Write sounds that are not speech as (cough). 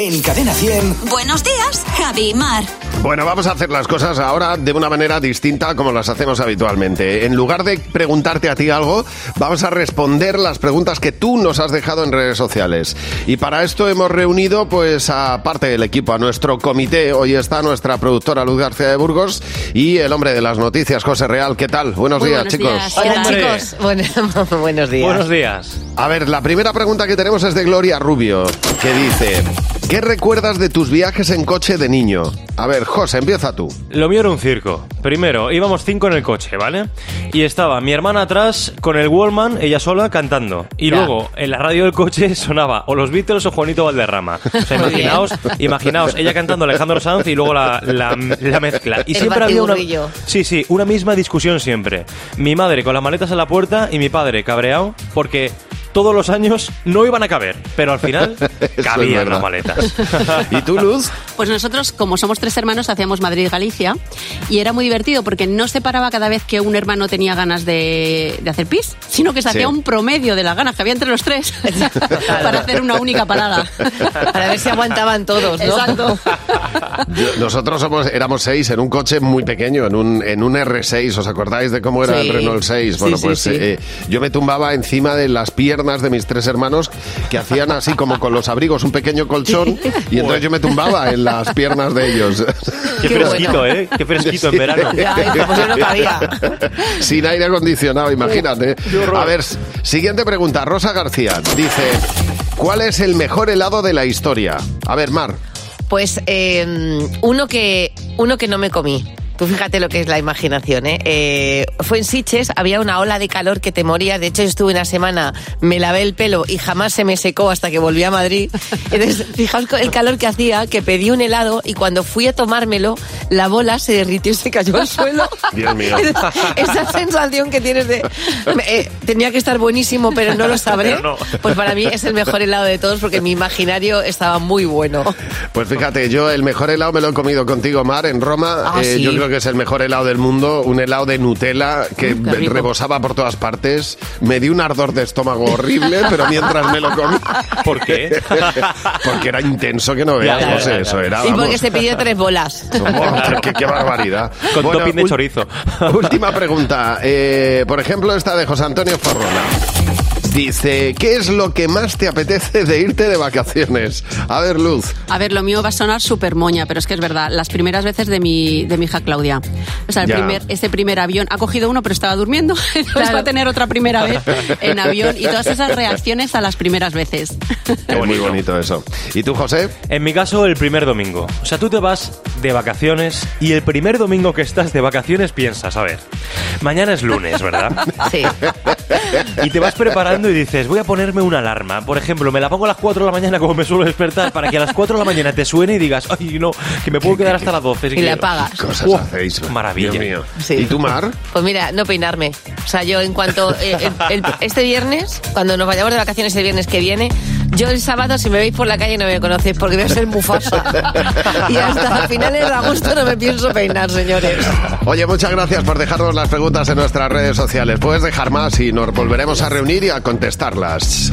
En Cadena 100. Buenos días, Javi Mar. Bueno, vamos a hacer las cosas ahora de una manera distinta como las hacemos habitualmente. En lugar de preguntarte a ti algo, vamos a responder las preguntas que tú nos has dejado en redes sociales. Y para esto hemos reunido, pues, a parte del equipo, a nuestro comité. Hoy está nuestra productora Luz García de Burgos y el hombre de las noticias, José Real. ¿Qué tal? Buenos Muy días, buenos chicos. días. Hola, chicos. Bueno, (laughs) buenos días. Buenos días. A ver, la primera pregunta que tenemos es de Gloria Rubio, que dice, ¿qué recuerdas de tus viajes en coche de niño? A ver, José, empieza tú. Lo mío era un circo. Primero, íbamos cinco en el coche, ¿vale? Y estaba mi hermana atrás con el Wallman, ella sola, cantando. Y Ya. luego, en la radio del coche (laughs) sonaba o los Beatles o Juanito Valderrama. O sea, (laughs) imaginaos, imaginaos, ella cantando Alejandro Sanz y luego la, la- la mezcla. Y El siempre había una... Sí, sí, una misma discusión siempre. Mi madre con las maletas en la puerta y mi padre cabreado porque... Todos los años no iban a caber, pero al final (laughs) cabían las maletas. (laughs) ¿Y tú, Luz? Pues nosotros, como somos tres hermanos, hacíamos Madrid-Galicia y era muy divertido porque no se paraba cada vez que un hermano tenía ganas de, de hacer pis, sino que se Sí. hacía un promedio de las ganas que había entre los tres (laughs) para hacer una única parada. Para ver si aguantaban todos, ¿no? Exacto. Yo- nosotros somos, éramos seis en un coche muy pequeño, en un, en un R6. ¿Os acordáis de cómo era Sí. el Renault 6? Sí, Bueno, sí, pues sí. eh, yo me tumbaba encima de las piernas de mis tres hermanos que hacían así como con los abrigos un pequeño colchón y entonces yo me tumbaba en las piernas de ellos. Qué, Qué fresquito, bueno. ¿eh? Qué fresquito en verano. No cabía. Sin aire acondicionado, imagínate. A ver, siguiente pregunta. Rosa García dice, ¿cuál es el mejor helado de la historia? A ver, Mar. Pues eh, uno que uno que no me comí. Tú fíjate lo que es la imaginación, ¿eh? Eh, Fue en Siches, había una ola de calor que te moría. De hecho, yo estuve una semana, me lavé el pelo y jamás se me secó hasta que volví a Madrid. Entonces, (laughs) fijaos el calor que hacía, que pedí un helado y cuando fui a tomármelo, la bola se derritió y se cayó al suelo. (laughs) Dios mío. (laughs) Esa sensación que tienes de... eh, tenía que estar buenísimo, pero no lo sabré. No. Pues para mí es el mejor helado de todos porque mi imaginario estaba muy bueno. Pues fíjate, yo el mejor helado me lo he comido contigo, Mar, en Roma. Ah, Eh, sí. Yo creo que es el mejor helado del mundo, un helado de Nutella que Mm, rebosaba por todas partes. Me di un ardor de estómago horrible, (laughs) pero mientras me lo comí... ¿Por qué? (laughs) Porque era intenso que no veas, sé, ya. eso era, Y porque se pidió tres bolas. Oh, qué, qué barbaridad. Con Bueno, topping de chorizo. (laughs) Última pregunta. Eh, por ejemplo, esta de José Antonio Forrona. Dice, ¿qué es lo que más te apetece de irte de vacaciones? A ver, Luz. A ver, lo mío va a sonar súper moña, pero es que es verdad. Las primeras veces de mi, de mi hija Claudia. O sea, el primer, este primer avión ha cogido uno, pero estaba durmiendo. (laughs) Entonces Claro. va a tener otra primera vez (laughs) en avión y todas esas reacciones a las primeras veces. Es muy bonito eso. ¿Y tú, José? En mi caso, el primer domingo. O sea, tú te vas de vacaciones y el primer domingo que estás de vacaciones piensas, a ver, mañana es lunes, ¿verdad? Sí. (laughs) Y te vas preparando y dices, voy a ponerme una alarma. Por ejemplo, me la pongo a las 4 de la mañana como me suelo despertar para que a las 4 de la mañana te suene y digas, ay, no, que me puedo quedar hasta las 12. si Y la quiero". apagas. Cosas hacéis. maravilla. Dios mío. Sí. ¿Y tú, Mar? Pues mira, no peinarme. O sea, yo en cuanto... eh, el- el- este viernes, cuando nos vayamos de vacaciones el viernes que viene, yo el sábado, si me veis por la calle, no me conocéis porque voy a ser Mufasa. y hasta finales de agosto no me pienso peinar, señores. Oye, muchas gracias por dejarnos las preguntas en nuestras redes sociales. Puedes dejar más y nos volveremos a reunir y a contestarlas.